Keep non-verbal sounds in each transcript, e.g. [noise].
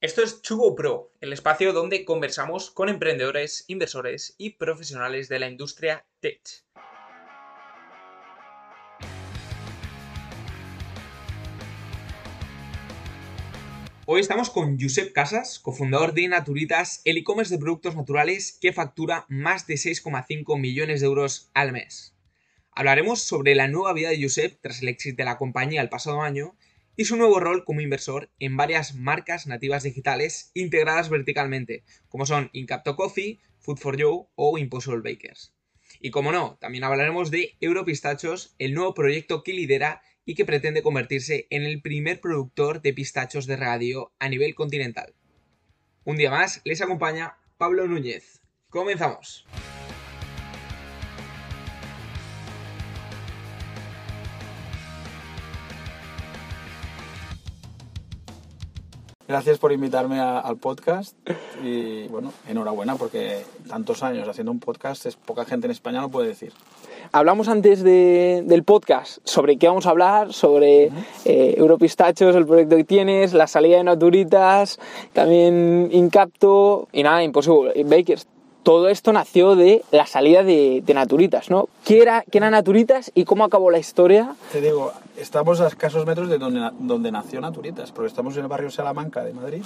Esto es Chugo Pro, el espacio donde conversamos con emprendedores, inversores y profesionales de la industria tech. Hoy estamos con Josep Casas, cofundador de Naturitas, el e-commerce de productos naturales que factura más de 6,5 millones de euros al mes. Hablaremos sobre la nueva vida de Josep tras el éxito de la compañía el pasado año y su nuevo rol como inversor en varias marcas nativas digitales integradas verticalmente, como son Incapto Coffee, Food for You o Impossible Bakers. Y como no, también hablaremos de Europistachos, el nuevo proyecto que lidera y que pretende convertirse en el primer productor de pistachos de radio a nivel continental. Un día más les acompaña Pablo Núñez. Comenzamos. Gracias por invitarme al podcast y bueno, enhorabuena porque tantos años haciendo un podcast es poca gente en España lo puede decir. Hablamos antes del podcast. Sobre qué vamos a hablar, sobre eh, Europistachos, el proyecto que tienes, la salida de Naturitas, también Incapto y nada, Impossible Bakers todo esto nació de la salida de, Naturitas, ¿no? ¿Qué era, ¿Qué era Naturitas y cómo acabó la historia? Te digo, estamos a escasos metros de donde, donde nació Naturitas, porque estamos en el barrio Salamanca de Madrid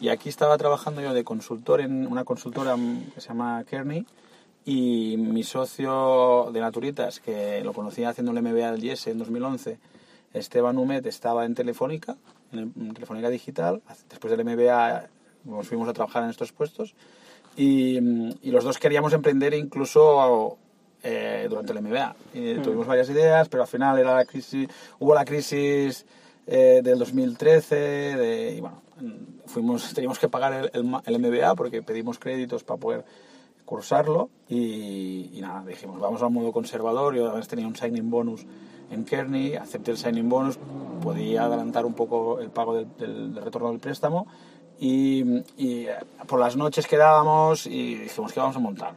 y aquí estaba trabajando yo de consultor en una consultora que se llama Kearney y mi socio de Naturitas, que lo conocía haciendo el MBA del IES en 2011, Esteban Humet, estaba en Telefónica, en Telefónica Digital. Después del MBA nos fuimos a trabajar en estos puestos y, los dos queríamos emprender incluso eh, durante el MBA. Mm. Tuvimos varias ideas, pero al final era la crisis, hubo la crisis eh, del 2013 de, y bueno, fuimos, teníamos que pagar el, el, MBA porque pedimos créditos para poder cursarlo y, nada, dijimos, vamos al modo conservador. Yo además tenía un signing bonus en Kearney, acepté el signing bonus, podía adelantar un poco el pago del, del retorno del préstamo y, eh, por las noches quedábamos y dijimos que vamos a montar.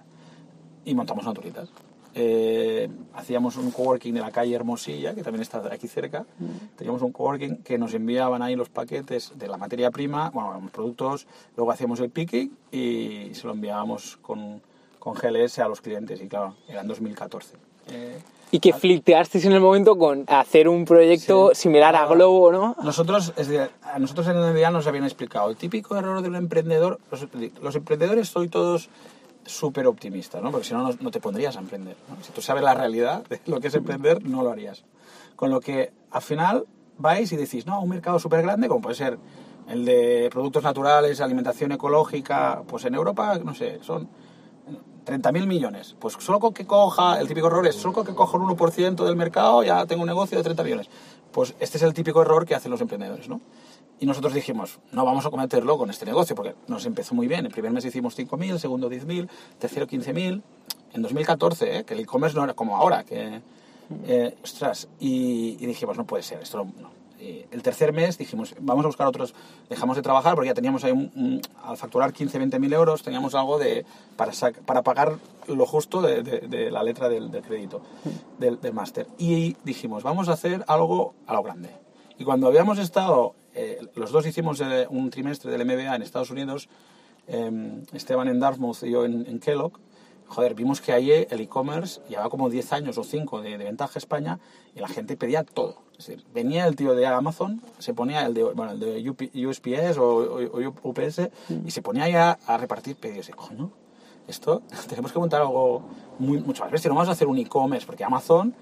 Y montamos Naturitas. Eh, hacíamos un coworking de la calle Hermosilla, que también está aquí cerca. Mm. Teníamos un coworking que nos enviaban ahí los paquetes de la materia prima, bueno, los productos, luego hacíamos el picking y se lo enviábamos con, con GLS a los clientes. Y claro, era en 2014. Eh, y que flipeasteis en el momento con hacer un proyecto similar a Globo, ¿no? Nosotros, es decir, a nosotros en el día nos habían explicado, el típico error de un emprendedor, los, emprendedores soy todos súper optimistas, ¿no? Porque si no, no te pondrías a emprender. Si tú sabes la realidad de lo que es emprender, no lo harías. Con lo que al final vais y decís, no, un mercado súper grande, como puede ser el de productos naturales, alimentación ecológica, pues en Europa, no sé, son 30.000 millones. Pues solo con que coja, el típico error es, solo con que coja un 1% del mercado ya tengo un negocio de 30 millones. Pues este es el típico error que hacen los emprendedores, ¿no? Y nosotros dijimos, no vamos a cometerlo con este negocio, porque nos empezó muy bien. El primer mes hicimos 5.000, segundo 10.000, tercero 15.000. En 2014, ¿eh? que el e-commerce no era como ahora, que... Eh, ostras, y, dijimos, no puede ser, esto no, eh, el tercer mes dijimos, vamos a buscar otros, dejamos de trabajar porque ya teníamos ahí, un, al facturar 15, 20 mil euros, teníamos algo de, para, para pagar lo justo de, la letra del, crédito, del, máster. Y dijimos, vamos a hacer algo a lo grande. Y cuando habíamos estado, eh, los dos hicimos eh, un trimestre del MBA en Estados Unidos, em, Esteban en Dartmouth y yo en Kellogg, joder, vimos que ahí el e-commerce llevaba como 10 años o 5 de, de, ventaja España y la gente pedía todo. Es decir, venía el tío de Amazon, se ponía el de, bueno, el de USPS o, UPS y se ponía ahí a, repartir pedidos. Y coño, esto [laughs] tenemos que montar algo muy, mucho más bestia. No vamos a hacer un e-commerce porque Amazon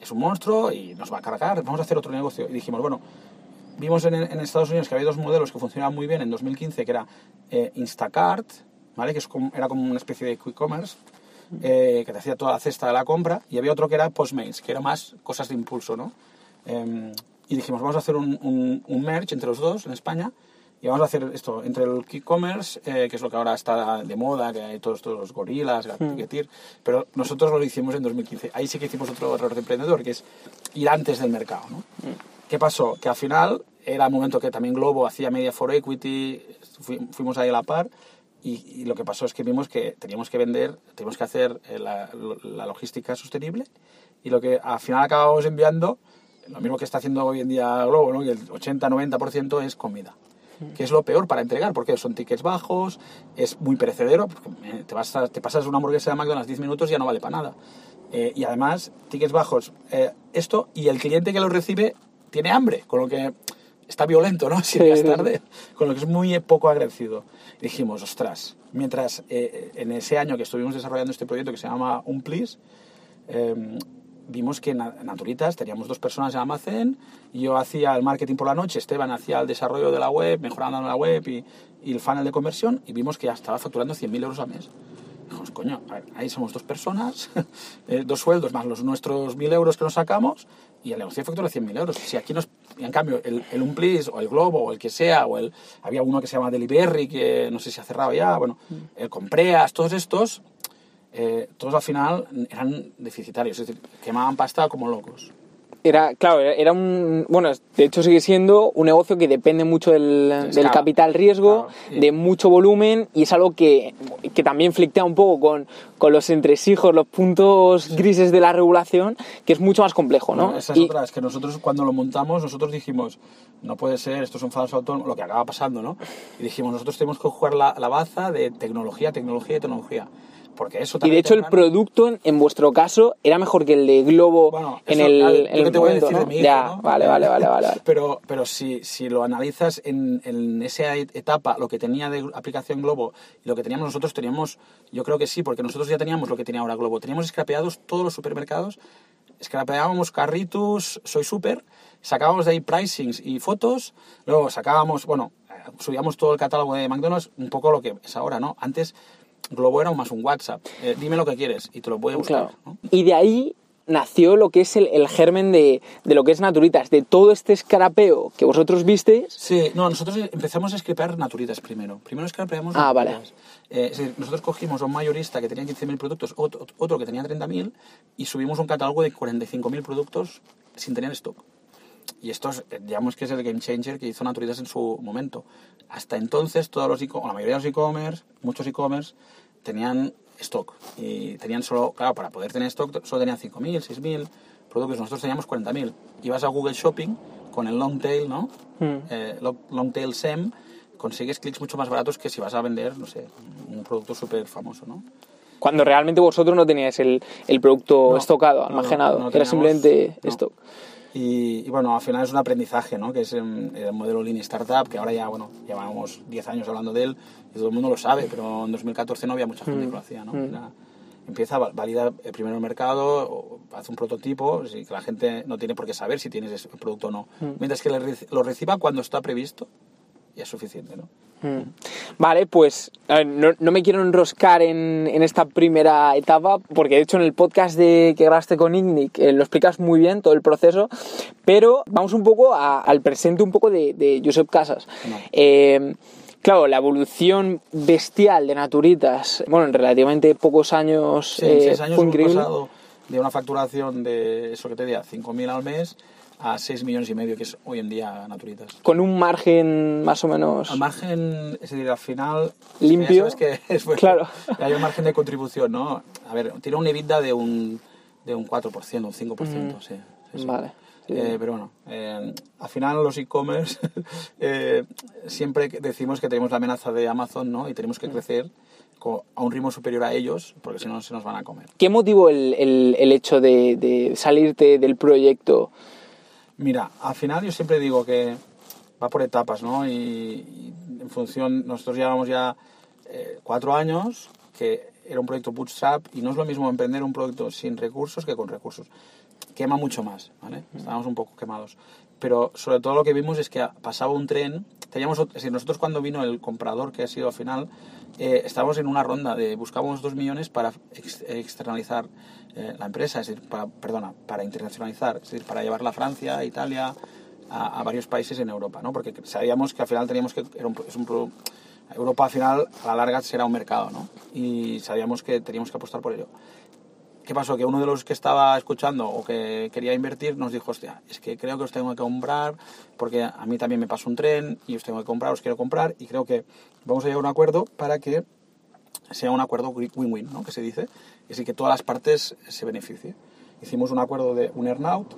es un monstruo y nos va a cargar. Vamos a hacer otro negocio. Y dijimos, bueno, vimos en, en Estados Unidos que había dos modelos que funcionaban muy bien en 2015, que era eh, Instacart, ¿vale? que es como, era como una especie de e-commerce. Eh, que te hacía toda la cesta de la compra y había otro que era Postmates, que era más cosas de impulso, ¿no? Em, y dijimos, vamos a hacer un, un, merge entre los dos en España y vamos a hacer esto entre el e-commerce, eh, que es lo que ahora está de moda, que hay todos, todos los gorilas, hmm. Getir, pero nosotros lo hicimos en 2015. Ahí sí que hicimos otro error de emprendedor, que es ir antes del mercado. ¿no? Hmm. ¿Qué pasó? Que al final era el momento que también Globo hacía Media for Equity, fuimos ahí a la par, y, lo que pasó es que vimos que teníamos que vender, teníamos que hacer eh, la, la logística sostenible, y lo que al final acabamos enviando lo mismo que está haciendo hoy en día Globo, ¿no? que el 80-90% es comida. que es lo peor para entregar, porque son tickets bajos, es muy perecedero, porque eh, te, vas a- te pasas una hamburguesa de McDonald's 10 minutos y ya no vale para nada. Eh, y además, tickets bajos, eh, esto, y el cliente que lo recibe tiene hambre, con lo que está violento, ¿no? [laughs] Si llegas sí, tarde, con lo que es muy poco agradecido. Y dijimos, ostras, mientras eh, en ese año que estuvimos desarrollando este proyecto que se llama Un Please, eh, vimos que en Na- Naturitas teníamos dos personas en Amazon, y yo hacía el marketing por la noche, Esteban hacía el desarrollo de la web, mejorando la web y, y el funnel de conversión, y vimos que ya estaba facturando 100.000 euros al mes. Dijimos, coño, ahí somos dos personas, [laughs] eh, dos sueldos más los nuestros 1.000 euros que nos sacamos, y el negocio factura 100.000 euros. Si aquí nos... y en cambio, el, el Unplease o el Globo o el que sea, o el... Había uno que se llama Delivery, que no sé si ha cerrado ya, bueno, el Compreas, todos estos, eh, todos al final eran deficitarios, es decir, quemaban pasta como locos. Era, claro, era un. Bueno, de hecho sigue siendo un negocio que depende mucho del, del escala. capital riesgo, Claro, sí. de mucho volumen, y es algo que, que también flictea un poco con, con los entresijos, los puntos grises de la regulación, que es mucho más complejo, ¿no? Bueno, esa es Y- otra, es que nosotros cuando lo montamos, nosotros dijimos, no puede ser, esto es un falso autónomo, lo que acaba pasando, ¿no? Y dijimos, nosotros tenemos que jugar la, la baza de tecnología, tecnología y tecnología. Porque eso Y tarde de hecho el producto, en, vuestro caso, era mejor que el de Globo Bueno, en eso, el, claro, en yo el que te voy a momento, decir ¿no? de mi hijo, ya, ¿no? vale, vale, vale, vale. vale. [laughs] Pero, pero si, si lo analizas en, en esa etapa, lo que tenía de aplicación Globo y lo que teníamos nosotros, teníamos, yo creo que sí, porque nosotros ya teníamos lo que tenía ahora Globo. Teníamos scrapeados todos los supermercados, scrapeábamos carritos, soy super, sacábamos de ahí pricings y fotos, luego sacábamos, bueno, eh, subíamos todo el catálogo de McDonald's, un poco lo que es ahora, ¿no? Antes Globo era más un WhatsApp, eh, dime lo que quieres y te lo voy a buscar, Claro. ¿no? Y de ahí nació lo que es el, el germen de, de lo que es Naturitas, de todo este escarapeo que vosotros visteis. Sí, no, nosotros empezamos a scrapear naturitas primero. Primero scrapeamos Ah, vale. Eh, es decir, nosotros cogimos a un mayorista que tenía 15.000 productos, otro, otro que tenía 30.000 y subimos un catálogo de 45.000 productos sin tener stock. Y esto, es, eh, digamos que es el game changer que hizo Naturitas en su momento. Hasta entonces, todos los e la mayoría de los e-commerce, muchos e-commerce, tenían stock. Y tenían solo, claro, para poder tener stock, solo tenían 5.000, 6.000 productos. Nosotros teníamos 40.000. Ibas a Google Shopping con el long tail, ¿no? Mm. Eh, long, long tail SEM, consigues clics mucho más baratos que si vas a vender, no sé, un producto súper famoso, ¿no? Cuando realmente vosotros no teníais el, el producto No, estocado, no, almacenado, no era teníamos- simplemente no. stock. Y, y bueno, al final es un aprendizaje, ¿no? Que es em, el modelo Lean Startup, que ahora ya, bueno, llevamos 10 años hablando de él y todo el mundo lo sabe, pero en 2014 no había mucha gente que lo hacía, ¿no? Era- empieza, va- valida el primero el mercado, hace un prototipo, que la gente no tiene por qué saber si tienes ese producto o no. Mientras que lo reciba cuando está previsto, ya es suficiente, ¿no? Mm. Vale, pues ver, no, no me quiero enroscar en, en esta primera etapa, porque de hecho en el podcast de, que grabaste con Ignic eh, lo explicas muy bien todo el proceso, pero vamos un poco a- al presente un poco de, de Josep Casas. No. Eh, claro, la evolución bestial de Naturitas, bueno, en relativamente pocos años, Sí, eh, seis años fue increíble. pasado de una facturación de, eso que te diga, 5.000 al mes a 6 millones y medio, que es hoy en día Naturitas. Con un margen más o menos... Al margen, es decir, al final... Limpio. ya sabes que [laughs] es, bueno, Claro. Hay un margen de contribución, ¿no? A ver, tiene un EBITDA de un, de un 4%, un 5%, sí. sí, sí. Vale. sí. Eh, pero bueno, eh, al final los e-commerce [laughs] eh, siempre decimos que tenemos la amenaza de Amazon, ¿no? Y tenemos que crecer co- a un ritmo superior a ellos, porque si no se nos van a comer. ¿Qué motivó el, el- el hecho de, de salirte del proyecto? Mira, al final yo siempre digo que va por etapas, ¿no? Y, y en función, nosotros llevamos ya eh, cuatro años, que era un proyecto bootstrap, y no es lo mismo emprender un proyecto sin recursos que con recursos. Quema mucho más, ¿vale? Estábamos un poco quemados. Pero sobre todo lo que vimos es que pasaba un tren, teníamos, decir, nosotros cuando vino el comprador, que ha sido al final, eh, estábamos en una ronda de buscábamos dos millones para ex- externalizar eh, la empresa, es decir, para, perdona, para internacionalizar, es decir, para llevarla a Francia, a Italia, a, varios países en Europa, ¿no? Porque sabíamos que al final teníamos que, era un, es un Europa al final a la larga será un mercado, ¿no? Y sabíamos que teníamos que apostar por ello. ¿Qué pasó? Que uno de los que estaba escuchando o que quería invertir nos dijo, hostia, es que creo que os tengo que comprar porque a mí también me pasó un tren y os tengo que comprar, os quiero comprar y creo que vamos a llegar a un acuerdo para que sea un acuerdo win-win, ¿no? Que se dice, es decir, que todas las partes se beneficien. Hicimos un acuerdo de un earnout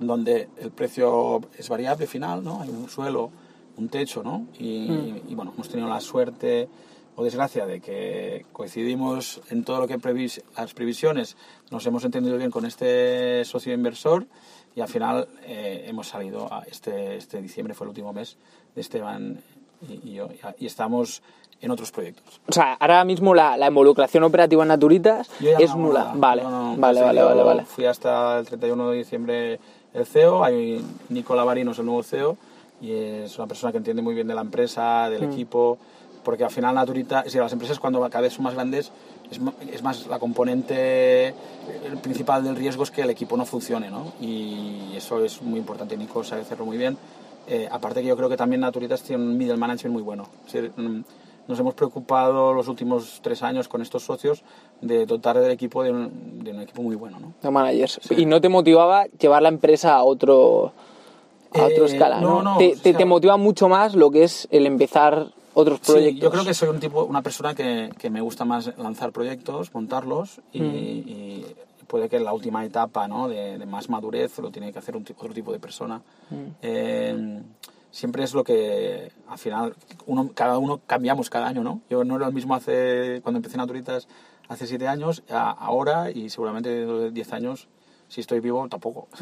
donde el precio es variable final, ¿no? Hay un suelo un techo, ¿no? Y, Mm. y, bueno, hemos tenido la suerte o desgracia de que coincidimos en todo lo que previs las previsiones, nos hemos entendido bien con este socio inversor y al final eh, hemos salido, a este, este diciembre fue el último mes de Esteban y, y yo, y, estamos en otros proyectos. O sea, ahora mismo la, la involucración operativa en Naturitas es no, nula. Vale, No, vale, vale, vale. Fui hasta el 31 de diciembre el CEO, hay Nicola Barino es el nuevo CEO y es una persona que entiende muy bien de la empresa, del Mm. equipo, porque al final Naturita, es decir, las empresas cuando cada vez son más grandes es, es más la componente principal del riesgo es que el equipo no funcione, ¿no? Y eso es muy importante, Nico sabe hacerlo muy bien. Eh, aparte que yo creo que también Naturitas tiene un middle management muy bueno. Es decir, mm, nos hemos preocupado los últimos tres años con estos socios de dotar del equipo de un, de un equipo muy bueno, ¿no? De managers. ¿Y no te motivaba llevar la empresa a otro a otra Eh, escala? no, ¿no? no, te, o te- sea- te motiva mucho más lo que es el empezar otros Sí, proyectos. yo creo que soy un tipo, una persona que, que me gusta más lanzar proyectos, montarlos y, Mm. y puede que en la última etapa ¿no? de, de más madurez lo tiene que hacer un, otro tipo de persona. Mm. Eh, siempre es lo que al final uno, cada uno cambiamos cada año, ¿no? Yo no era el mismo hace cuando empecé Naturitas hace siete años, a- ahora y seguramente dentro de diez años, si estoy vivo, tampoco. [laughs]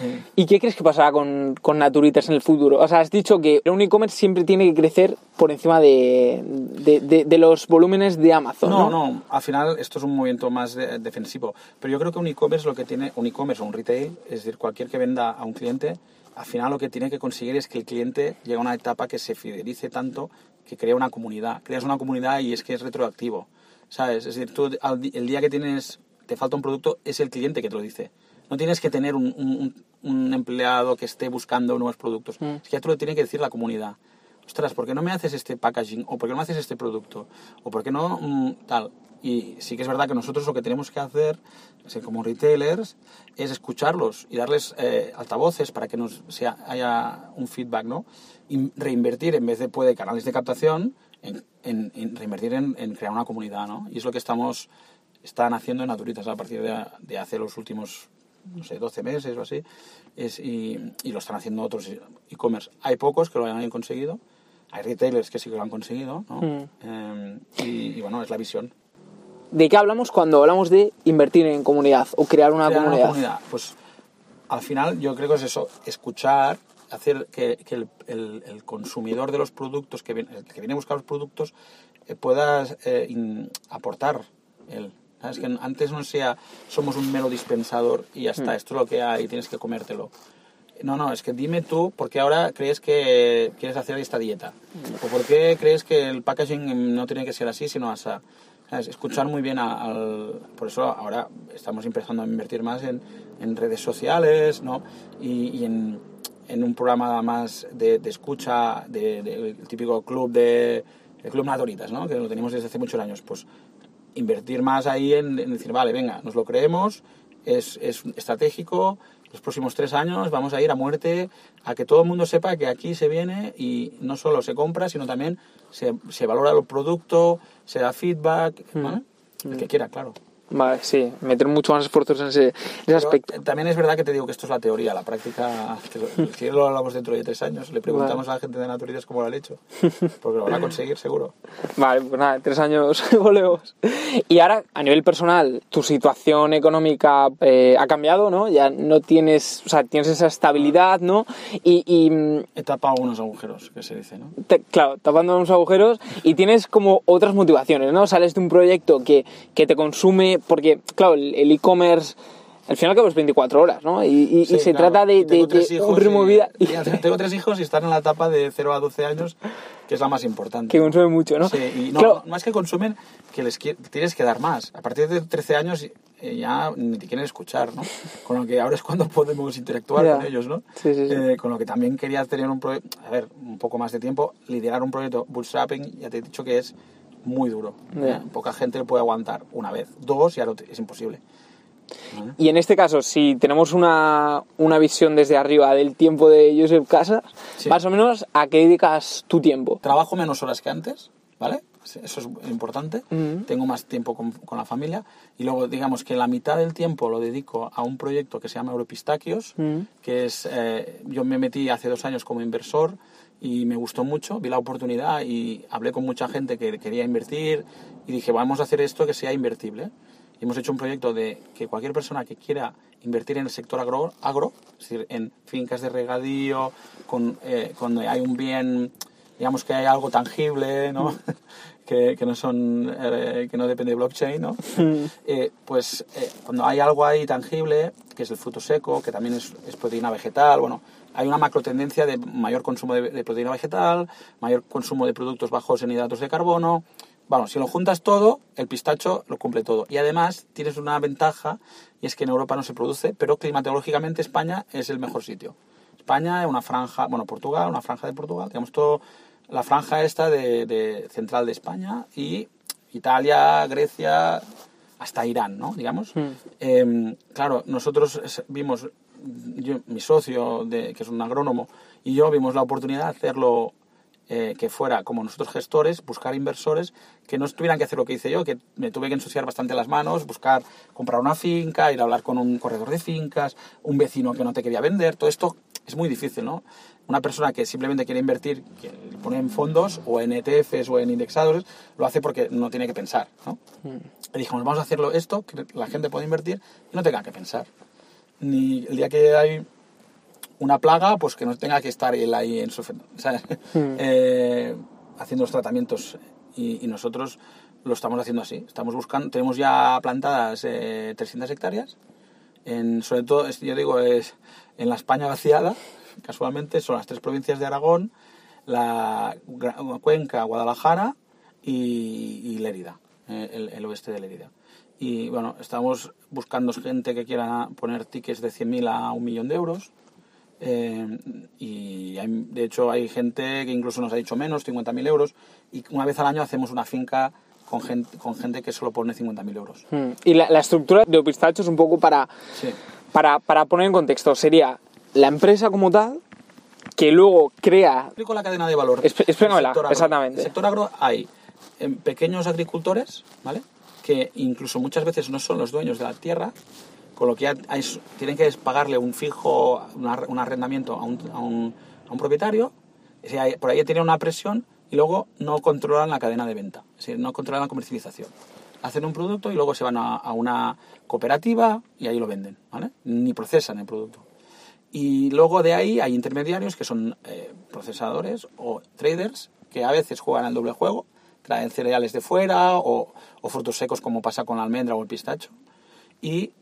Eh, ¿Y qué crees que pasará con, con Naturitas en el futuro? O sea, has dicho que un e-commerce siempre tiene que crecer por encima de, de, de- de los volúmenes de Amazon. No, No, no, al final esto es un movimiento más de- defensivo. Pero yo creo que un e-commerce lo que tiene, un e-commerce o un retail, es decir, cualquier que venda a un cliente, al final lo que tiene que conseguir es que el cliente llegue a una etapa que se fidelice tanto que crea una comunidad. Creas una comunidad y es que es retroactivo. ¿Sabes? Es decir, tú el día que tienes, te falta un producto, es el cliente que te lo dice. No tienes que tener un, un- un empleado que esté buscando nuevos productos. Mm. Es que ya te lo tiene que decir la comunidad ostras, ¿por qué no me haces este packaging? ¿O por qué no me haces este producto? ¿O por qué no mm, tal? Y sí que es verdad que nosotros lo que tenemos que hacer, como retailers, es escucharlos y darles eh, altavoces para que nos sea, haya un feedback, ¿no? Y reinvertir en vez de puede canales de captación, en, en- en reinvertir en, en crear una comunidad, ¿no? Y es lo que estamos están haciendo en Naturitas a partir de, de hace los últimos no sé, 12 meses o así, es, y, y lo están haciendo otros e-commerce. Hay pocos que lo hayan conseguido, hay retailers que sí que lo han conseguido, ¿no? Mm. Eh, y, y bueno, es la visión. ¿De qué hablamos cuando hablamos de invertir en comunidad o crear una Crear comunidad? Pues al final yo creo que es eso, escuchar, hacer que, que el, el- el consumidor de los productos, que viene, el que viene a buscar los productos, eh, pueda eh, in- aportar él. ¿Sabes? Que antes no sea, somos un mero dispensador y ya está, esto es lo que hay, tienes que comértelo. No, no, es que dime tú por qué ahora crees que quieres hacer esta dieta. O por qué crees que el packaging no tiene que ser así, sino así. ¿Sabes? Escuchar muy bien a- al... Por eso ahora estamos empezando a invertir más en, en redes sociales, ¿no? Y, y en, en un programa más de, de escucha, de, de- el típico club de... El Club Naturitas, ¿no? Que lo tenemos desde hace muchos años. Pues invertir más ahí en, en decir, vale, venga, nos lo creemos, es, es estratégico, los próximos tres años vamos a ir a muerte, a que todo el mundo sepa que aquí se viene y no solo se compra, sino también se, se valora el producto, se da feedback, ¿vale? El que quiera, claro. Vale, sí, meter mucho más esfuerzos en ese, en ese aspecto. también es verdad que te digo que esto es la teoría, la práctica, si lo hablamos dentro de tres años, le preguntamos a la gente de Naturitas cómo lo han hecho, porque lo van a conseguir seguro. [laughs] Vale, pues nada, tres años [laughs] volvemos. Y ahora, a nivel personal, tu situación económica eh, ha cambiado, ¿no? Ya no tienes, o sea, tienes esa estabilidad, ¿no? Y, y, He tapado unos agujeros, que se dice, ¿no? te- claro, tapando unos agujeros y tienes como otras motivaciones, ¿no? Sales de un proyecto que, que te consume, porque, claro, el e-commerce, al final es 24 horas, ¿no? Y, y- y Sí, se claro. trata de, Y tengo de- de tres un hijos ritmo de y- vida y tengo tres hijos y están en la etapa de 0 a 12 años, que es la más importante. que consume mucho, ¿no? Sí, y no, Claro, más que consumen, que les tienes que dar más. A partir de 13 años eh, ya ni te quieren escuchar, ¿no? Con lo que ahora es cuando [laughs] podemos interactuar Ya. con ellos, ¿no? Sí, sí, sí. Eh, con lo que también quería tener un proyecto, a ver, un poco más de tiempo, liderar un proyecto bootstrapping, ya te he dicho que es muy duro. Ya. ¿eh? Poca gente lo puede aguantar una vez, dos ya es imposible. Y en este caso, si tenemos una, una visión desde arriba del tiempo de Joseph Casas, Sí. más o menos, ¿a qué dedicas tu tiempo? Trabajo menos horas que antes, ¿vale? Eso es importante. Ujú. Tengo más tiempo con, con la familia. Y luego, digamos que la mitad del tiempo lo dedico a un proyecto que se llama Europistaquios, Ujú. que es, eh, yo me metí hace dos años como inversor y me gustó mucho, vi la oportunidad y hablé con mucha gente que quería invertir y dije, vamos a hacer esto que sea invertible. Y hemos hecho un proyecto de que cualquier persona que quiera invertir en el sector agro, agro es decir, en fincas de regadío, con, eh, cuando hay un bien, digamos que hay algo tangible, ¿no? [laughs] que, que, no son, eh, que no depende de blockchain, ¿no? Eh, pues eh, cuando hay algo ahí tangible, que es el fruto seco, que también es, es proteína vegetal, bueno, hay una macro tendencia de mayor consumo de, de, proteína vegetal, mayor consumo de productos bajos en hidratos de carbono. Bueno, si lo juntas todo, el pistacho lo cumple todo. Y además tienes una ventaja, y es que en Europa no se produce, pero climatológicamente España es el mejor sitio. España es una franja, bueno, Portugal, una franja de Portugal, digamos todo la franja esta de, de, central de España y Italia, Grecia, hasta Irán, ¿no? Digamos. Mm. Eh, claro, nosotros vimos, yo, mi socio, de, que es un agrónomo, y yo vimos la oportunidad de hacerlo eh, que fuera como nosotros gestores, buscar inversores que no tuvieran que hacer lo que hice yo, que me tuve que ensuciar bastante las manos, buscar comprar una finca, ir a hablar con un corredor de fincas, un vecino que no te quería vender, todo esto es muy difícil, ¿no? Una persona que simplemente quiere invertir, que pone en fondos o en ETFs o en indexadores, lo hace porque no tiene que pensar, ¿no? Mm. Y dijimos, vamos a hacerlo esto, que la gente pueda invertir y no tenga que pensar. Ni el día que hay una plaga, pues que no tenga que estar él ahí en su, ¿sabes? [laughs] Mm. eh, haciendo los tratamientos y, y, nosotros lo estamos haciendo así. Estamos buscando, tenemos ya plantadas eh, 300 hectáreas, en, sobre todo, yo digo, es en la España vaciada, casualmente, son las tres provincias de Aragón, la Cuenca, Guadalajara y, y Lérida, eh, el, el, oeste de Lérida. Y bueno, estamos buscando gente que quiera poner tickets de 100.000 a un millón de euros. Eh, y hay, de hecho hay gente que incluso nos ha dicho menos, 50.000 euros. Y una vez al año hacemos una finca con gente, con gente que solo pone 50.000 euros. Hmm. Y la, la, estructura de Opistacho es un poco para, sí. para, para poner en contexto. Sería la empresa como tal, que luego crea... Explico la cadena de valor. Explícamela, exactamente. En el sector agro hay eh, pequeños agricultores, ¿vale? Que incluso muchas veces no son los dueños de la tierra, con lo que hay, tienen que pagarle un fijo, un arrendamiento a un, a un, a un propietario, o sea, por ahí tienen una presión y luego no controlan la cadena de venta, es decir, no controlan la comercialización. Hacen un producto y luego se van a, a una cooperativa y ahí lo venden, ¿vale? Ni procesan el producto. Y luego de ahí hay intermediarios que son eh, procesadores o traders que a veces juegan al doble juego, traen cereales de fuera o, o, frutos secos como pasa con la almendra o el pistacho. Y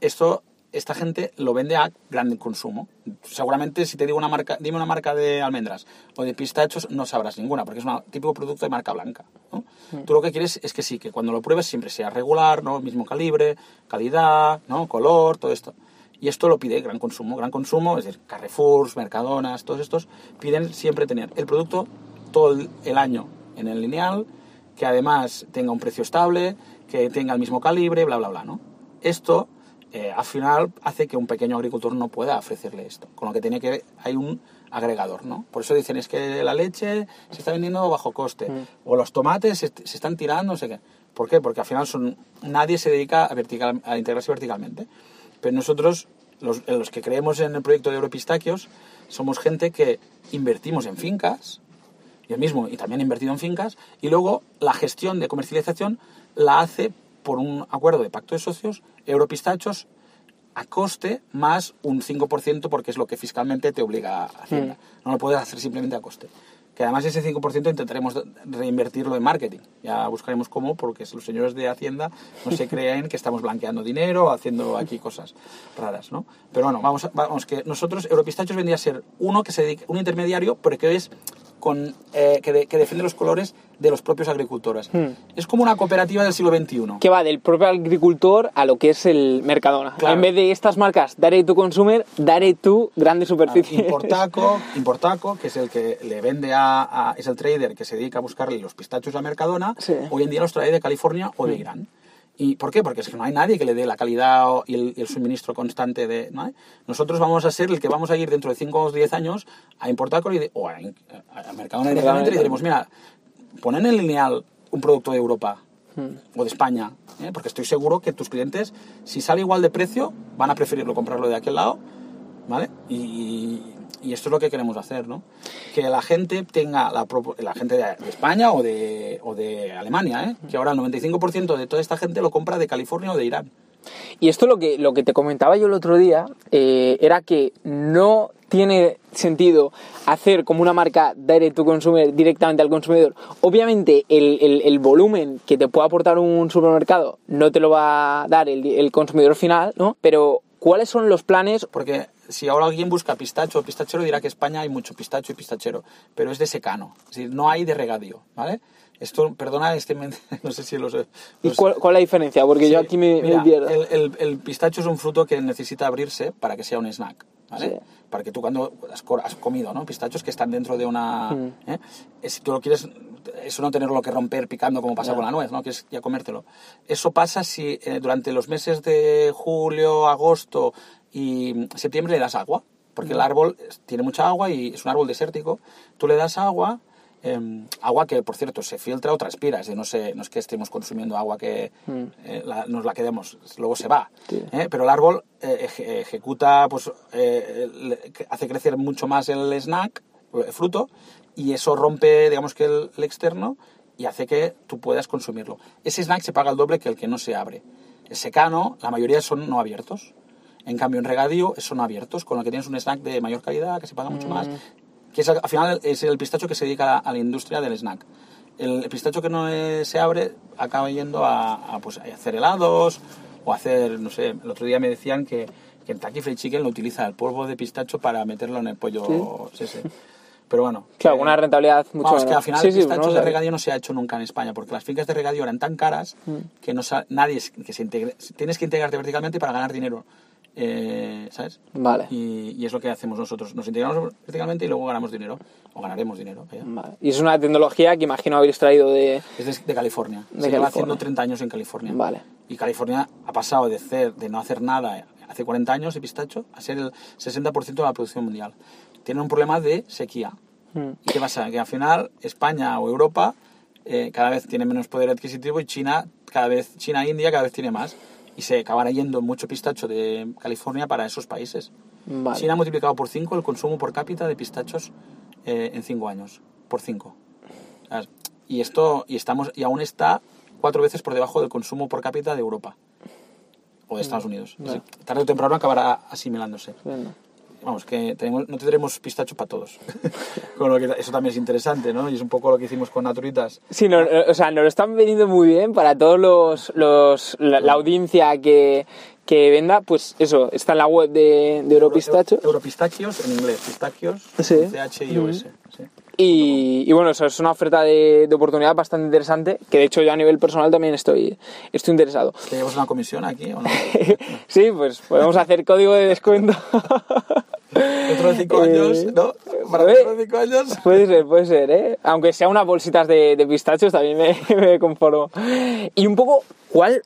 esto, esta gente lo vende a gran consumo. Seguramente si te digo una marca, dime una marca de almendras o de pistachos, no sabrás ninguna, porque es un típico producto de marca blanca. ¿no? Mm. Tú lo que quieres es que sí, que cuando lo pruebes siempre sea regular, ¿no? mismo calibre, calidad, ¿no? color, todo esto. Y esto lo pide gran consumo. Gran consumo, es decir, Carrefour, Mercadonas, todos estos piden siempre tener el producto todo el año en el lineal, que además tenga un precio estable, que tenga el mismo calibre, bla, bla, bla, ¿no? Esto, eh, al final, hace que un pequeño agricultor no pueda ofrecerle esto. Con lo que tiene que hay un agregador, ¿no? Por eso dicen, es que la leche se está vendiendo bajo coste, mm. o los tomates se, se, están tirando, no sé qué. ¿Por qué? Porque al final son, nadie se dedica a, vertical, a integrarse verticalmente. Pero nosotros, los, los que creemos en el proyecto de Europistaquios, somos gente que invertimos en fincas, yo mismo, y también he invertido en fincas, y luego la gestión de comercialización la hace por un acuerdo de pacto de socios, Europistachos a coste más un 5% porque es lo que fiscalmente te obliga a Hacienda. Mm. No lo puedes hacer simplemente a coste que además ese 5% intentaremos reinvertirlo en marketing. Ya buscaremos cómo, porque los señores de Hacienda no se [laughs] creen que estamos blanqueando dinero o haciendo aquí cosas raras, ¿no? Pero bueno, vamos, vamos que nosotros, Europistachos vendría a ser uno que se dedica, un intermediario, pero que es con, eh, que, de, que, defiende los colores de los propios agricultores. Hmm. Es como una cooperativa del siglo XXI. Que va del propio agricultor a lo que es el Mercadona. Claro. En vez de estas marcas, Direct to Consumer, Direct to Grande Superficie. Ah, Importaco, [laughs] Importaco, que es el que le vende a, a, es el trader que se dedica a buscarle los pistachos a Mercadona, sí. hoy en día los trae de California o de Irán. ¿Y por qué? Porque es que no hay nadie que le dé la calidad y el, suministro constante de... ¿no? Nosotros vamos a ser el que vamos a ir dentro de 5 o 10 años a importar con, o a, a Mercadona directamente y diremos, mira, ponen en lineal un producto de Europa hmm. o de España, ¿eh? porque estoy seguro que tus clientes, si sale igual de precio, van a preferirlo comprarlo de aquel lado, ¿vale? Y, y esto es lo que queremos hacer, ¿no? Que la gente tenga, la, la gente de, España o de, o de Alemania, ¿eh? Que ahora el 95% de toda esta gente lo compra de California o de Irán. Y esto lo que, lo que te comentaba yo el otro día eh, era que no tiene sentido hacer como una marca direct to consumer directamente al consumidor. Obviamente el, el- el volumen que te pueda aportar un supermercado no te lo va a dar el, el consumidor final, ¿no? Pero ¿cuáles son los planes? Porque si ahora alguien busca pistacho o pistachero, dirá que en España hay mucho pistacho y pistachero, pero es de secano, es decir, no hay de regadío, ¿vale? Esto, perdona, este, [laughs] no sé si lo sé. ¿Y los- cuál, cuál es la diferencia? Porque yo Sí, aquí me, me mira, pierdo. El, el- el pistacho es un fruto que necesita abrirse para que sea un snack, ¿vale? Sí. Para que tú cuando has, co- has comido, ¿no? Pistachos que están dentro de una... Mm. ¿eh? Eh, Si tú lo quieres, eso no tenerlo que romper picando como pasa con la nuez, ¿no? Que es ya comértelo. Eso pasa si eh, durante los meses de julio, agosto y septiembre le das agua, porque el Mm. árbol tiene mucha agua y es un árbol desértico. Tú le das agua, eh, agua que, por cierto, se filtra o transpira, es decir, no, se- no es que estemos consumiendo agua que eh, la- nos la quedemos, luego se va. Mm. Sí. ¿eh? Pero el árbol eh, eje- ejecuta, pues eh, hace crecer mucho más el snack, el fruto, y eso rompe, digamos que el, el externo y hace que tú puedas consumirlo. Ese snack se paga el doble que el que no se abre. El secano, la mayoría son no abiertos. En cambio, en regadío son abiertos, con lo que tienes un snack de mayor calidad, que se paga mucho más, que es, al al final es el pistacho que se dedica a la, a la industria del snack. El pistacho que no eh, se abre acaba yendo a, a, pues, a hacer helados o hacer, no sé, el otro día me decían que Kentucky Fried Chicken lo utiliza el polvo de pistacho para meterlo en el pollo. Sí, sí. Pero bueno. Claro, eh, una rentabilidad mucho Vamos, que al final Sí, el sí, pistacho no de regadío no se ha hecho nunca en España, porque las fincas de regadío eran tan caras Mm. que no nadie es- que se integre, tienes que integrarte verticalmente para ganar dinero, eh, ¿sabes? Vale. Y, y es lo que hacemos nosotros, nos integramos verticalmente y luego ganamos dinero, o ganaremos dinero. vaya. Vale. Y es una tecnología que imagino habéis traído de... Es de, de California, De se lleva California. haciendo 30 años en California. Vale. Y California ha pasado de, hacer, de no hacer nada hace 40 años de pistacho a ser el 60% de la producción mundial. Tiene un problema de sequía. Mm. ¿Y qué pasa? Que al final España o Europa eh, cada vez tiene menos poder adquisitivo y China cada vez China e India cada vez tiene más y se acabará yendo mucho pistacho de California para esos países. Vale. China ha multiplicado por 5 el consumo por cápita de pistachos eh, en 5 años, por 5. Y esto y estamos y aún está cuatro veces por debajo del consumo por cápita de Europa o de Estados Unidos. Tarde o temprano acabará asimilándose. Bueno. Vamos, que tenemos, no tendremos pistacho para todos. [laughs] Con lo que, eso también es interesante, ¿no? Y es un poco lo que hicimos con Naturitas. Sí, no, eh, o sea, nos lo están veniendo muy bien para todos los, los la, la audiencia que, que venda, pues eso, está en la web de, de Europistacho. Euro- Europistachios en inglés, pistachios, Sí. CH y OS. sí. Y, y bueno, eso es una oferta de, de oportunidad bastante interesante, que de hecho yo a nivel personal también estoy, estoy interesado. ¿Que llevas una comisión aquí o no? [laughs] Sí, pues podemos hacer código de descuento. [laughs] Dentro de cinco Eh, años, ¿no? Para dentro de cinco años. Puede ser, puede ser, ¿eh? Aunque sea unas bolsitas de, de pistachos, también me, [laughs] me conformo. Y un poco, ¿cuál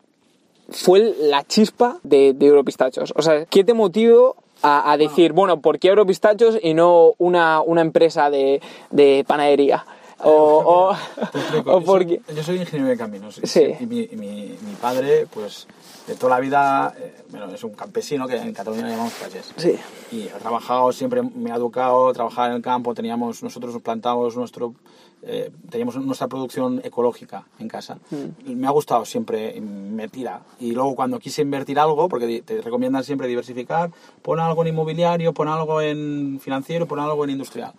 fue la chispa de, de Europistachos? O sea, ¿qué te motivó a, a decir, bueno, ¿por qué Europistachos y no una, una empresa de, de panadería? O, o, [laughs] o Yo porque... soy- Yo soy ingeniero de caminos. Sí. Y mi, mi, mi padre, pues, de toda la vida, eh, bueno, es un campesino que en Cataluña le llamamos payés. Sí. Y he trabajado, siempre me ha educado, trabajaba en el campo, teníamos, nosotros plantábamos nuestro, eh, teníamos nuestra producción ecológica en casa. Mm. Me ha gustado siempre invertir. a- Y luego cuando quise invertir algo, porque te recomiendan siempre diversificar, pon algo en inmobiliario, pon algo en financiero, pon algo en industrial.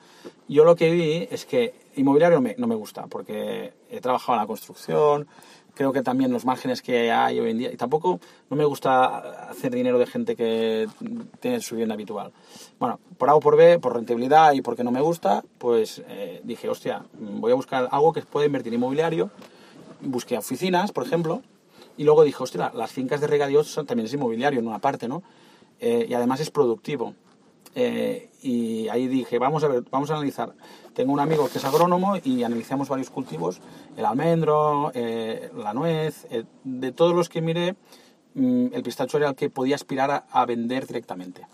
Yo lo que vi es que inmobiliario me- no me gusta, porque he trabajado en la construcción, creo que también los márgenes que hay hoy en día, y tampoco no me gusta hacer dinero de gente que tiene su vivienda habitual. Bueno, por A o por B, por rentabilidad y porque no me gusta, pues eh, dije, hostia, voy a buscar algo que pueda invertir inmobiliario. Busqué oficinas, por ejemplo, y luego dije, hostia, las fincas de regadío son, también es inmobiliario en una parte, ¿no? Eh, y además es productivo. Eh, y ahí dije, vamos a ver, vamos a analizar. Tengo un amigo que es agrónomo y analizamos varios cultivos, el almendro, eh, la nuez, eh, de todos los que miré, mm, el pistacho era el que podía aspirar a, a vender directamente.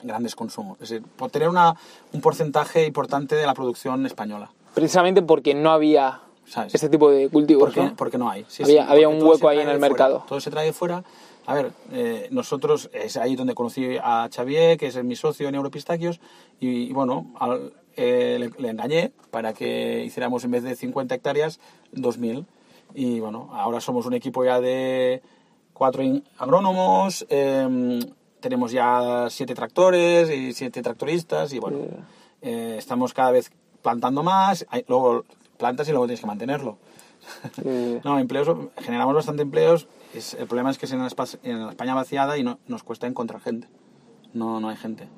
Grandes consumos. Es decir, por tener una, un porcentaje importante de la producción española. Precisamente porque no había ¿Sabes? este tipo de cultivos, Porque, ¿no? porque no hay. Sí, Había- sí, había un hueco ahí en el fuera. mercado. Todo se trae de fuera A ver, eh, nosotros, es ahí donde conocí a Xavier, que es mi socio en Europistaquios, y, y bueno, al- eh, le, le engañé para que hiciéramos en vez de 50 hectáreas, 2.000. Y bueno, ahora somos un equipo ya de cuatro agrónomos, em, tenemos ya siete tractores y siete tractoristas y bueno, eh, estamos cada vez plantando más, hay- luego plantas y luego tienes que mantenerlo. Eh, [laughs] No, empleos, generamos bastante empleos. Es, el problema es que es en la, Espa- en la España vaciada y no, nos cuesta encontrar gente. No, no hay gente.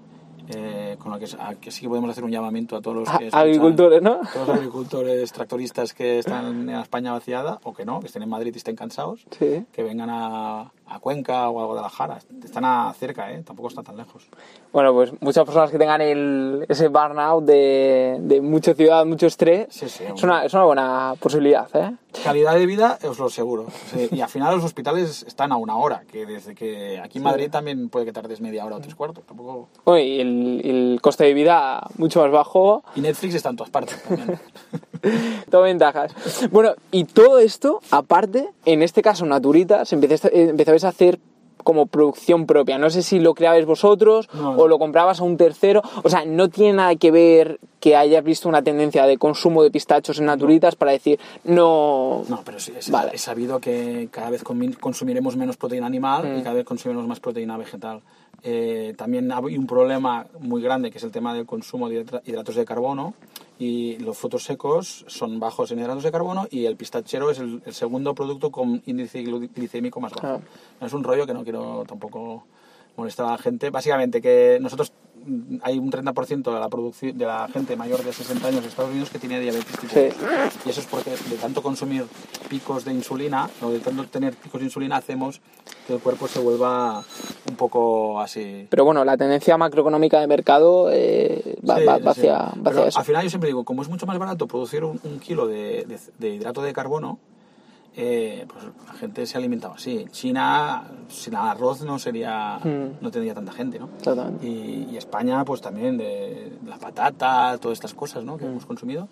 Eh, con lo que, a- que sí que podemos hacer un llamamiento a todos los que agricultores, ¿no? Todos los agricultores, tractoristas que están en la España vaciada o que no, que estén en Madrid y estén cansados, Sí. que vengan a, a Cuenca o a Guadalajara. Están a cerca, ¿eh? tampoco está tan lejos. Bueno, pues muchas personas que tengan el, ese burnout de, de mucha ciudad, mucho estrés, Sí, sí, es, una, es una buena posibilidad, ¿eh? Calidad de vida, os lo aseguro. Sí, y al final los hospitales están a una hora, que desde que aquí en Madrid también puede que tardes media hora o tres cuartos. Tampoco... Bueno, y el, el coste de vida mucho más bajo, Y Netflix está en todas partes también. [laughs] todo ventajas. Bueno, y todo esto, aparte, en este caso Naturitas, empezáis, eh, empezabais hacer como producción propia. No sé si lo creabais vosotros No, no. o lo comprabas a un tercero. O sea, no tiene nada que ver que hayas visto una tendencia de consumo de pistachos en Naturitas para decir, no... No, pero sí, es, Vale. es sabido que cada vez consumiremos menos proteína animal y Mm. cada vez consumiremos más proteína vegetal. Eh, también hay un problema muy grande que es el tema del consumo de hidra- hidratos de carbono y los frutos secos son bajos en hidratos de carbono y el pistachero es el, el segundo producto con índice glicémico más bajo. Es un rollo que no quiero tampoco molestar a la gente. Básicamente que nosotros hay un 30% de la producción de la gente mayor de 60 años en Estados Unidos que tiene diabetes tipo Sí. 2. Y eso es porque de tanto consumir picos de insulina o de tanto tener picos de insulina hacemos que el cuerpo se vuelva un poco así. Pero bueno, la tendencia macroeconómica de mercado eh, va, Sí, va- va sí. hacia, va hacia eso. Al final yo siempre digo, como es mucho más barato producir un, un kilo de, de- de hidrato de carbono, eh, pues la gente se ha alimentado así. China, sin arroz no sería, Mm. no tendría tanta gente, ¿no? Totalmente. Y, y España, pues también de la patata, todas estas cosas, Mm. ¿no? Que hemos consumido.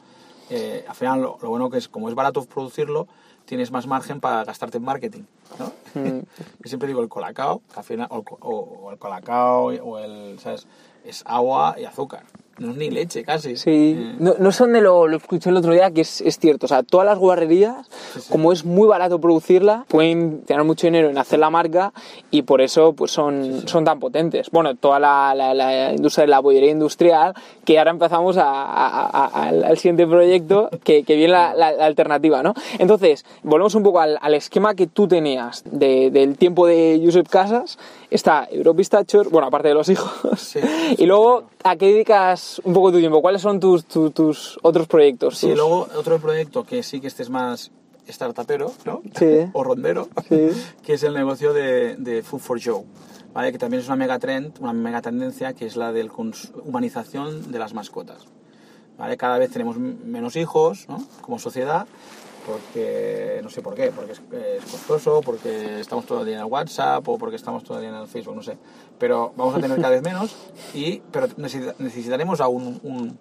Eh, al final, lo, lo bueno que es, como es barato producirlo, tienes más margen para gastarte en marketing, ¿no? Mm. [laughs] Yo siempre digo el colacao, final, o, o- o el colacao, o el, ¿sabes? Es agua y azúcar. No es ni leche, casi. Sí, Eh, no, no sé dónde lo, lo escuché el otro día, que es, es cierto. O sea, todas las guarrerías, Sí, sí. como es muy barato producirla, pueden tener mucho dinero en hacer la marca y por eso pues son, son tan potentes. Bueno, toda la, la- la industria de la bollería industrial, que ahora empezamos a- a- a- al, siguiente proyecto, que, que viene la alternativa, ¿no? Entonces, volvemos un poco al, al esquema que tú tenías de- del tiempo de Josep Casas. Está Europistachos, bueno, aparte de los hijos. Sí, [laughs] y luego, ¿a qué dedicas un poco tu tiempo? ¿Cuáles son tus, tu- tus otros proyectos? Sí, Tus- luego otro proyecto que sí que este es más startupero, ¿no? Sí. [laughs] o rondero, Sí. [laughs] que es el negocio de, de Food for Joe, ¿vale? Que también es una mega trend, una mega tendencia, que es la de la humanización de las mascotas, ¿vale? Cada vez tenemos menos hijos, ¿no? Como sociedad, porque, no sé por qué, porque es, es costoso, porque estamos todo el día en el WhatsApp o porque estamos todo el día en el Facebook, no sé. Pero vamos a tener cada vez menos, y, pero necesita- necesitaremos aún un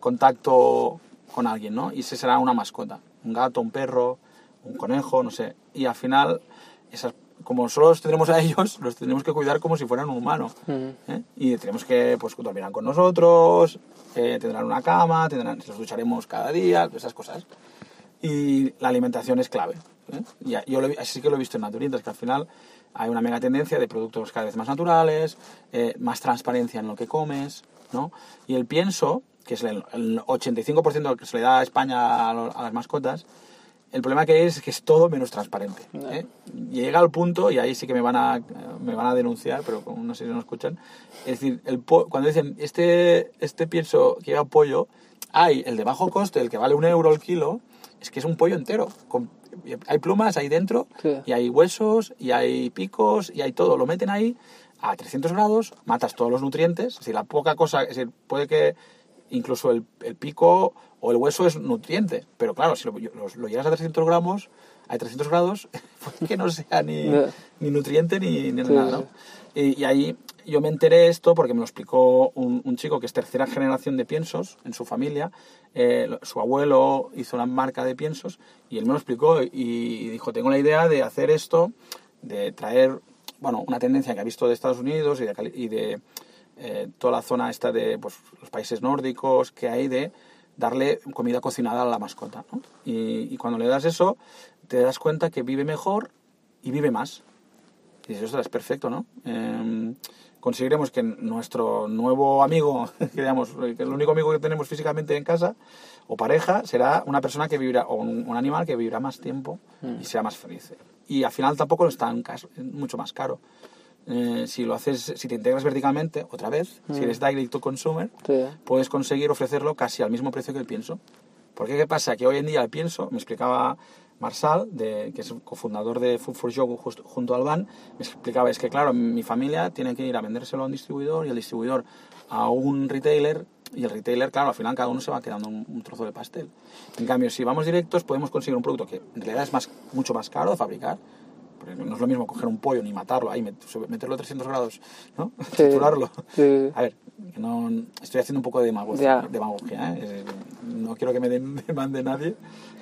contacto con alguien, ¿no? Y ese será una mascota, un gato, un perro, un conejo, no sé. Y al final, esas, como solo los tendremos a ellos, los tendremos que cuidar como si fueran un humano. ¿eh? Y tenemos que, pues, dormirán con nosotros, eh, tendrán una cama, tendrán, los ducharemos cada día, esas cosas. Y la alimentación es clave. ¿eh? Ya, yo lo, así que lo he visto en Naturitas, que al final hay una mega tendencia de productos cada vez más naturales, eh, más transparencia en lo que comes, ¿no? Y el pienso, que es el, el 85% de lo que se le da a España a, lo- a las mascotas, el problema que es que es todo menos transparente. ¿eh? Llega al punto, y ahí sí que me van a, me van a denunciar, pero no sé si no escuchan, es decir, el cuando dicen este, este pienso que lleva pollo, hay el de bajo coste, el que vale un euro el kilo, es que es un pollo entero. con- hay plumas ahí dentro, Sí. y hay huesos, y hay picos, y hay todo. Lo meten ahí a 300 grados, matas todos los nutrientes, es decir, la poca cosa, es decir, puede que incluso el, el pico o el hueso es nutriente, pero claro, si lo, lo- lo llevas a 300 gramos, a 300 grados, [laughs] puede que no sea ni, No. ni nutriente ni, ni Sí, nada, ¿no? Y, y ahí yo me enteré esto porque me lo explicó un, chico que es tercera generación de piensos en su familia. Eh, su abuelo hizo una marca de piensos y él me lo explicó y, dijo, tengo la idea de hacer esto, de traer bueno, una tendencia que ha visto de Estados Unidos y de, y de eh, toda la zona esta de pues, los países nórdicos que hay de darle comida cocinada a la mascota. Y, cuando le das eso, te das cuenta que vive mejor y vive más. Y dices, ostras, es perfecto, ¿no? Eh, conseguiremos que nuestro nuevo amigo, [laughs] que digamos, que el único amigo que tenemos físicamente en casa, o pareja, será una persona que vivirá, o un, un animal que vivirá más tiempo y sea más feliz. Y al final tampoco es tan caso, mucho más caro. Eh, si lo haces, si te integras verticalmente, otra vez, si eres direct to consumer, Sí. puedes conseguir ofrecerlo casi al mismo precio que el pienso. Porque qué pasa? Que hoy en día el pienso, me explicaba Marsal, de, que es cofundador de Food for Show justo- junto al Ban, me explicaba, es que claro, mi familia tiene que ir a vendérselo a un distribuidor y el distribuidor a un retailer y el retailer, claro, al final cada uno se va quedando un, un trozo de pastel. En cambio, si vamos directos, podemos conseguir un producto que en realidad es más, mucho más caro de fabricar, porque no es lo mismo coger un pollo ni matarlo, ahí met- meterlo a 300 grados, ¿no? [laughs] Sí. Triturarlo. Sí. A ver, no, estoy haciendo un poco de demagogia, demagogia, ¿eh? Eh, no quiero que me [laughs] demande nadie,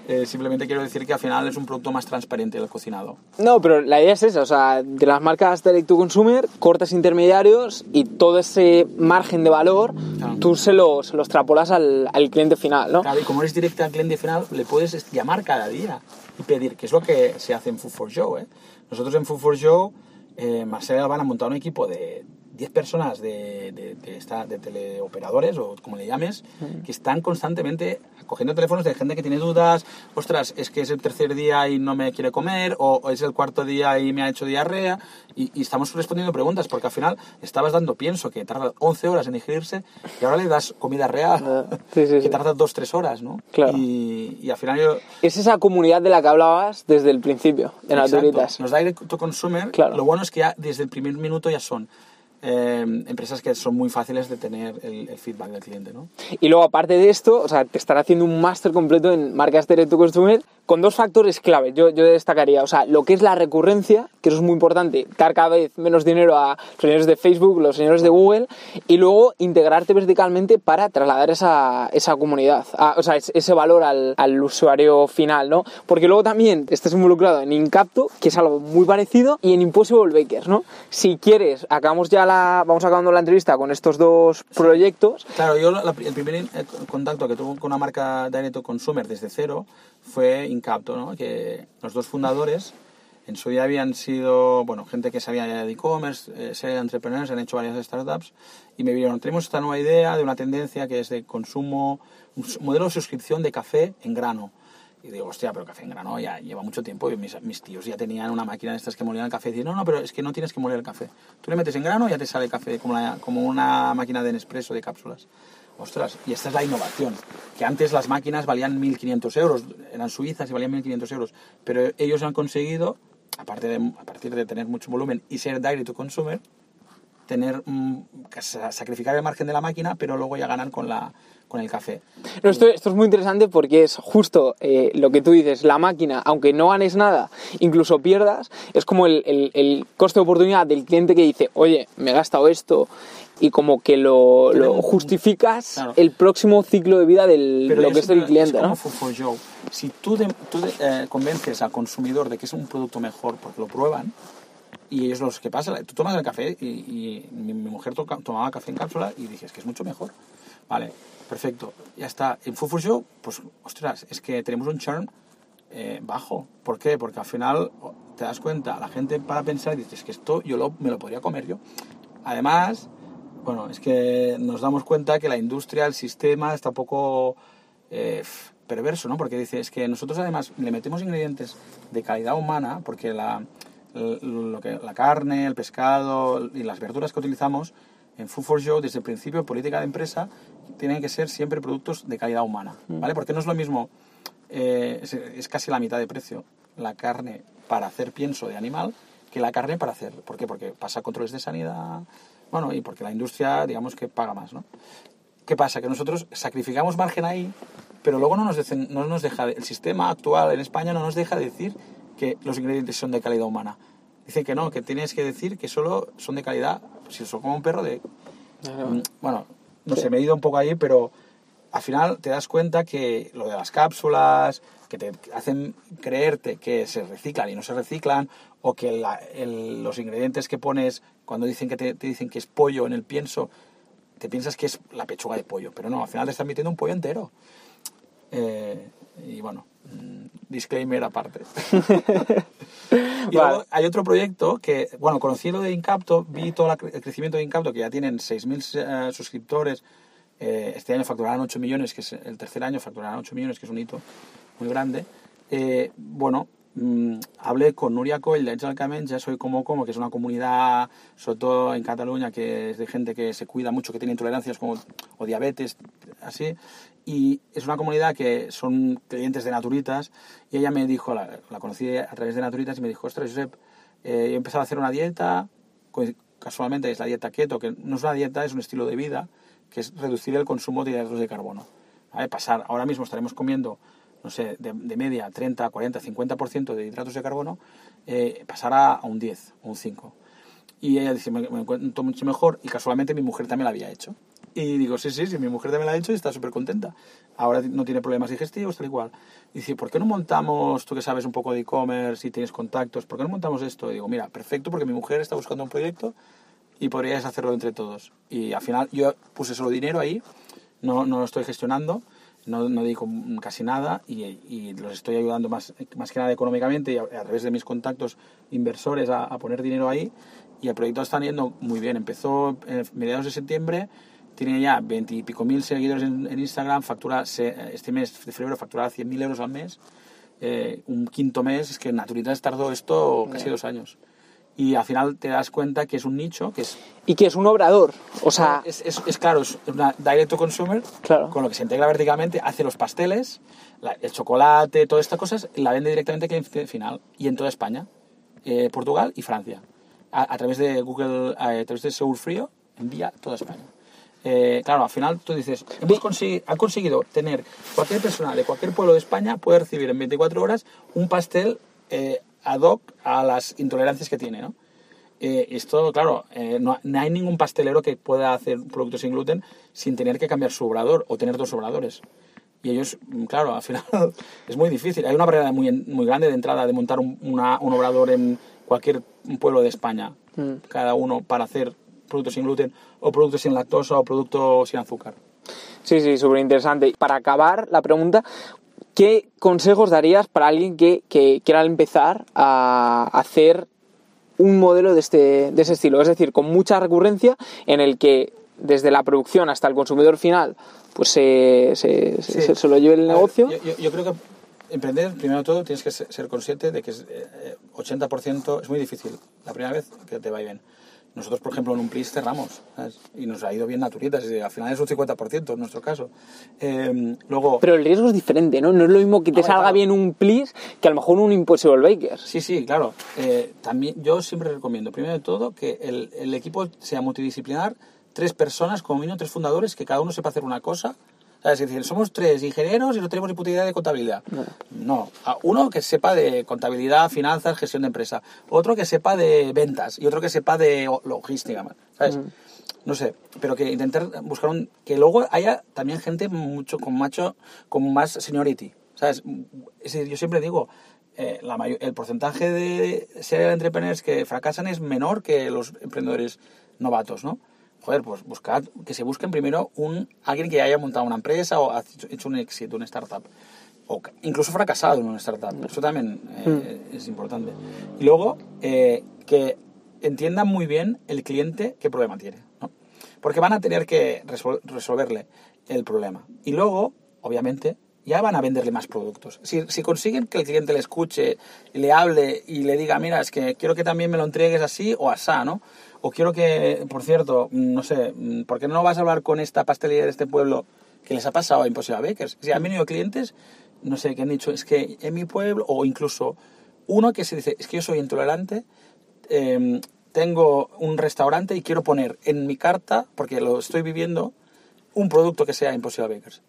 eh, simplemente quiero decir que al final es un producto más transparente el cocinado. No, pero la idea es esa, o sea, de las marcas direct to consumer, cortes intermediarios y todo ese margen de valor, Claro. tú se lo, se lo extrapolas al, al cliente final, ¿no? Claro, y como eres directa al cliente final, le puedes llamar cada día y pedir, que es lo que se hace en Food for Show. ¿eh? Nosotros en Food for Show, eh, Marcela y Alban han montado un equipo de 10 personas de, de, de esta- de teleoperadores, o como le llames, que están constantemente cogiendo teléfonos de gente que tiene dudas, ostras, es que es el tercer día y no me quiere comer, o, o es el cuarto día y me ha hecho diarrea, y, y estamos respondiendo preguntas, porque al final estabas dando pienso que tarda 11 horas en digerirse, y ahora le das comida real, Ah, sí, sí, [laughs] que sí. tarda 2-3 horas, ¿no? Claro. Y, y al final yo... Es esa comunidad de la que hablabas desde el principio, de Exacto. Naturitas. Los direct to consumer, Claro. lo bueno es que ya desde el primer minuto ya son eh, empresas que son muy fáciles de tener el, el feedback del cliente, ¿no? Y luego, aparte de esto, o sea, te estará haciendo un máster completo en marcas direct to consumer con dos factores clave. Yo, yo destacaría, o sea, lo que es la recurrencia, que eso es muy importante, dar cada vez menos dinero a los señores de Facebook, los señores de Google, y luego integrarte verticalmente para trasladar esa, esa comunidad, a- o sea, es- ese valor al, al usuario final, ¿no? Porque luego también estás involucrado en Incapto, que es algo muy parecido, y en Impossible Bakers, ¿no? Si quieres, acabamos ya la, vamos acabando la entrevista con estos dos proyectos. Claro, yo la- el primer eh, contacto que tuve con una marca direct to consumer desde cero fue Incapto, ¿no? Que los dos fundadores en su día habían sido, bueno, gente que sabía de e-commerce, eh, ser entrepreneurs, han hecho varias startups y me vieron, tenemos esta nueva idea de una tendencia que es de consumo, un modelo de suscripción de café en grano. Y digo, hostia, pero café en grano ya lleva mucho tiempo y mis, mis tíos ya tenían una máquina de estas que molían el café. Y dicen, no, no, pero es que no tienes que moler el café. Tú le metes en grano y ya te sale café como, la- como una máquina de Nespresso de cápsulas. Ostras, y esta es la innovación. Que antes las máquinas valían 1.500 euros, eran suizas y valían 1.500 euros. Pero ellos han conseguido, aparte de, a partir de tener mucho volumen y ser direct to consumer, tener mm, sacrificar el margen de la máquina, pero luego ya ganar con, la, con el café. No, esto, esto es muy interesante porque es justo eh, lo que tú dices, la máquina, aunque no ganes nada, incluso pierdas, es como el, el- el coste de oportunidad del cliente que dice, oye, me he gastado esto y como que lo, lo Tenemos- justificas Claro. el próximo ciclo de vida de lo que es siempre- el cliente, es como ¿no? Joe. Si tú, de- tú de- eh, convences al consumidor de que es un producto mejor porque lo prueban, y ellos los que pasa, tú tomas el café y, y mi, mi mujer toca- tomaba café en cápsula y dije, es que es mucho mejor. Vale, perfecto, ya está. En for Show, pues, ostras, es que tenemos un churn eh, bajo. ¿Por qué? Porque al final o, te das cuenta, la gente para pensar y dices, es que esto yo lo- me lo podría comer yo. Además, bueno, es que nos damos cuenta que la industria, el sistema está un poco eh, perverso, ¿no? Porque dice, es que nosotros además le metemos ingredientes de calidad humana, porque la, lo que, la carne, el pescado y las verduras que utilizamos en Food for Show, desde el principio, política de empresa, tienen que ser siempre productos de calidad humana, ¿vale? Porque no es lo mismo, eh, es, es casi la mitad de precio la carne para hacer pienso de animal que la carne para hacer. ¿Por qué? Porque pasa controles de sanidad, bueno, y porque la industria, digamos que paga más, ¿no? ¿Qué pasa? Que nosotros sacrificamos margen ahí, pero luego no nos, dicen- no nos deja, el sistema actual en España no nos deja decir que los ingredientes son de calidad humana. Dice que no, que tienes que decir que solo son de calidad, si son como un perro de... Mm, Bueno, no sé, me he ido un poco ahí, pero al final te das cuenta que lo de las cápsulas, que te hacen creerte que se reciclan y no se reciclan, o que la- el- los ingredientes que pones cuando dicen que te, te dicen que es pollo en el pienso, te piensas que es la pechuga de pollo, pero no, al final te están metiendo un pollo entero. Eh, y bueno, disclaimer aparte. [laughs] y luego hay otro proyecto que, bueno, conocí lo de Incapto, vi todo la el crecimiento de Incapto, que ya tienen 6.000 eh, suscriptores, eh, este año facturarán 8 millones, que es el tercer año facturarán 8 millones, que es un hito muy grande. Eh, bueno, mm, hablé con Nuria Coll de Angel Camenja, soy como como, que es una comunidad, sobre todo en Cataluña, que es de gente que se cuida mucho, que tiene intolerancias como, o diabetes, así. Y es una comunidad que son clientes de Naturitas. Y ella me dijo, la, la conocí a través de Naturitas, y me dijo, ostras, Josep, eh, he empezado a hacer una dieta, casualmente es la dieta keto, que no es una dieta, es un estilo de vida, que es reducir el consumo de hidratos de carbono. ¿vale? Pasar, ahora mismo estaremos comiendo, no sé, de, de media 30, 40, 50% de hidratos de carbono, eh, pasar a, un 10 o un 5. Y ella dice, me, me encuentro mucho mejor y casualmente mi mujer también la había hecho. Y digo, sí, sí, sí, mi mujer también la ha hecho y está súper contenta. Ahora no tiene problemas digestivos, tal y cual. Y dice, ¿por qué no montamos, tú que sabes un poco de e-commerce y tienes contactos, ¿por qué no montamos esto? Y digo, mira, perfecto, porque mi mujer está buscando un proyecto y podríais hacerlo entre todos. Y al final yo puse solo dinero ahí, no, no lo estoy gestionando, no, no dedico casi nada y, y los estoy ayudando más, más que nada económicamente y a, a través de mis contactos inversores a, a poner dinero ahí. Y el proyecto está yendo muy bien. Empezó en mediados de septiembre, tiene ya 20 y pico mil seguidores en, en Instagram, factura, se- este mes de febrero facturaba 100.000 euros al mes. Eh, un quinto mes, es que en Naturitas tardó esto casi dos años. Y al final te das cuenta que es un nicho, que es Y que es un obrador. O sea, es, es- es claro, es una direct to consumer, Claro. con lo que se integra verticalmente, hace los pasteles, la- el chocolate, todas estas cosas, la vende directamente al cliente final y en toda España, eh, Portugal y Francia. A, a través de Google, a, través de Segur Frío, envía a toda España. Eh, claro, al final tú dices, hemos consegui- han conseguido tener cualquier persona de cualquier pueblo de España puede recibir en 24 horas un pastel eh, ad hoc a las intolerancias que tiene, ¿no? Eh, esto, claro, eh, no, no hay ningún pastelero que pueda hacer productos sin gluten sin tener que cambiar su obrador o tener dos obradores. Y ellos, mm, claro, al final [laughs] es muy difícil. Hay una barrera muy, muy grande de entrada de montar un, una- un obrador en cualquier pueblo de España, cada uno para hacer productos sin gluten o productos sin lactosa o productos sin azúcar. Sí, sí, súper interesante. Para acabar la pregunta, ¿qué consejos darías para alguien que, que quiera empezar a hacer un modelo de este, de ese estilo? Es decir, con mucha recurrencia en el que desde la producción hasta el consumidor final pues se, se, se- se- se lo lleve el ver, negocio. Yo, yo- yo creo que emprender, primero de todo, tienes que ser ser consciente de que es, eh, 80% es muy difícil la primera vez que te va bien. Nosotros, por ejemplo, en un PLIS cerramos ¿sabes? y nos ha ido bien naturitas. y al final es un 50% en nuestro caso. Eh, luego, Pero el riesgo es diferente, ¿no? No es lo mismo que te Hombre, salga claro. bien un plis que a lo mejor un Impossible Baker. Sí, sí, claro. Eh, también yo siempre recomiendo, primero de todo, que el, el equipo sea multidisciplinar, tres personas, como mínimo tres fundadores, que cada uno sepa hacer una cosa. ¿Sabes? Es decir, somos tres ingenieros y no tenemos ni puta idea de contabilidad. No. A uno que sepa de contabilidad, finanzas, gestión de empresa. Otro que sepa de ventas y otro que sepa de logística. ¿Sabes? No sé, pero que intentar buscar un... Que luego haya también gente mucho con macho, con más seniority. ¿Sabes? Es decir, yo siempre digo, eh, la el porcentaje de serial entrepreneurs que fracasan es menor que los emprendedores novatos, ¿no? Joder, pues buscad, que se busquen primero un, alguien que haya montado una empresa o ha hecho- un éxito, una startup. O incluso fracasado en una startup. Eso también eh, es importante. Y luego, eh, que entiendan muy bien el cliente qué problema tiene, ¿no? Porque van a tener que resol- resolverle el problema. Y luego, obviamente, ya van a venderle más productos. Si, si consiguen que el cliente le escuche, le hable y le diga, mira, es que quiero que también me lo entregues así o asá, ¿no? O quiero que, por cierto, mm, no sé, mm, ¿por qué no vas a hablar con esta pastelería de este pueblo que les ha pasado a Impossible Bakers? Si han venido clientes, no sé, que han dicho, es que en mi pueblo, o incluso uno que se dice, es que yo soy intolerante, eh, tengo un restaurante y quiero poner en mi carta, porque lo estoy viviendo, un producto que sea Impossible Bakers.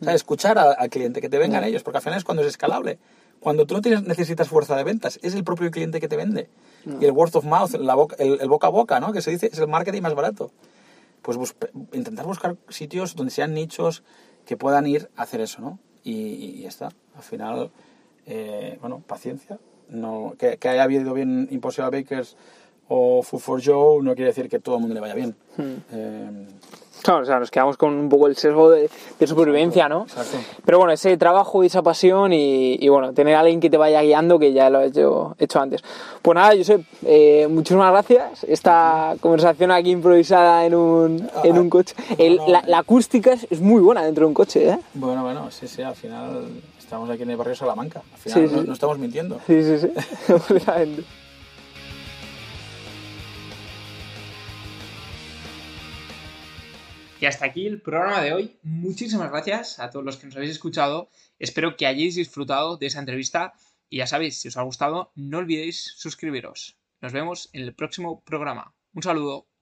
O sea, escuchar a- al cliente, que te vengan ellos, porque al final es cuando es escalable. Cuando tú no tienes, necesitas fuerza de ventas, es el propio cliente que te vende. Y el word of mouth, la boca- el, el boca a boca, ¿no? Que se dice, es el marketing más barato. Pues bus- intentar buscar sitios donde sean nichos que puedan ir a hacer eso, ¿no? Y, y ya está. Al final, eh, bueno, paciencia. No, que, que haya habido bien Impossible Bakers o Food for Joe no quiere decir que todo el mundo le vaya bien. Eh, Claro, o sea, nos quedamos con un poco el sesgo de, de supervivencia, ¿no? exacto. Pero bueno, ese trabajo y esa pasión y, y bueno, tener a alguien que te vaya guiando que ya lo he hecho, hecho antes. Pues nada, Josep, eh, muchísimas gracias. Esta conversación aquí improvisada en un, en un coche. El- la, la acústica es, es muy buena dentro de un coche, ¿eh? Bueno, bueno, sí, sí, al final estamos aquí en el barrio Salamanca. Al final Sí, no, sí. no estamos mintiendo. Sí, sí, sí. [laughs] Y hasta aquí el programa de hoy. Muchísimas gracias a todos los que nos habéis escuchado. Espero que hayáis disfrutado de esa entrevista. Y ya sabéis, si os ha gustado, no olvidéis suscribiros. Nos vemos en el próximo programa. Un saludo.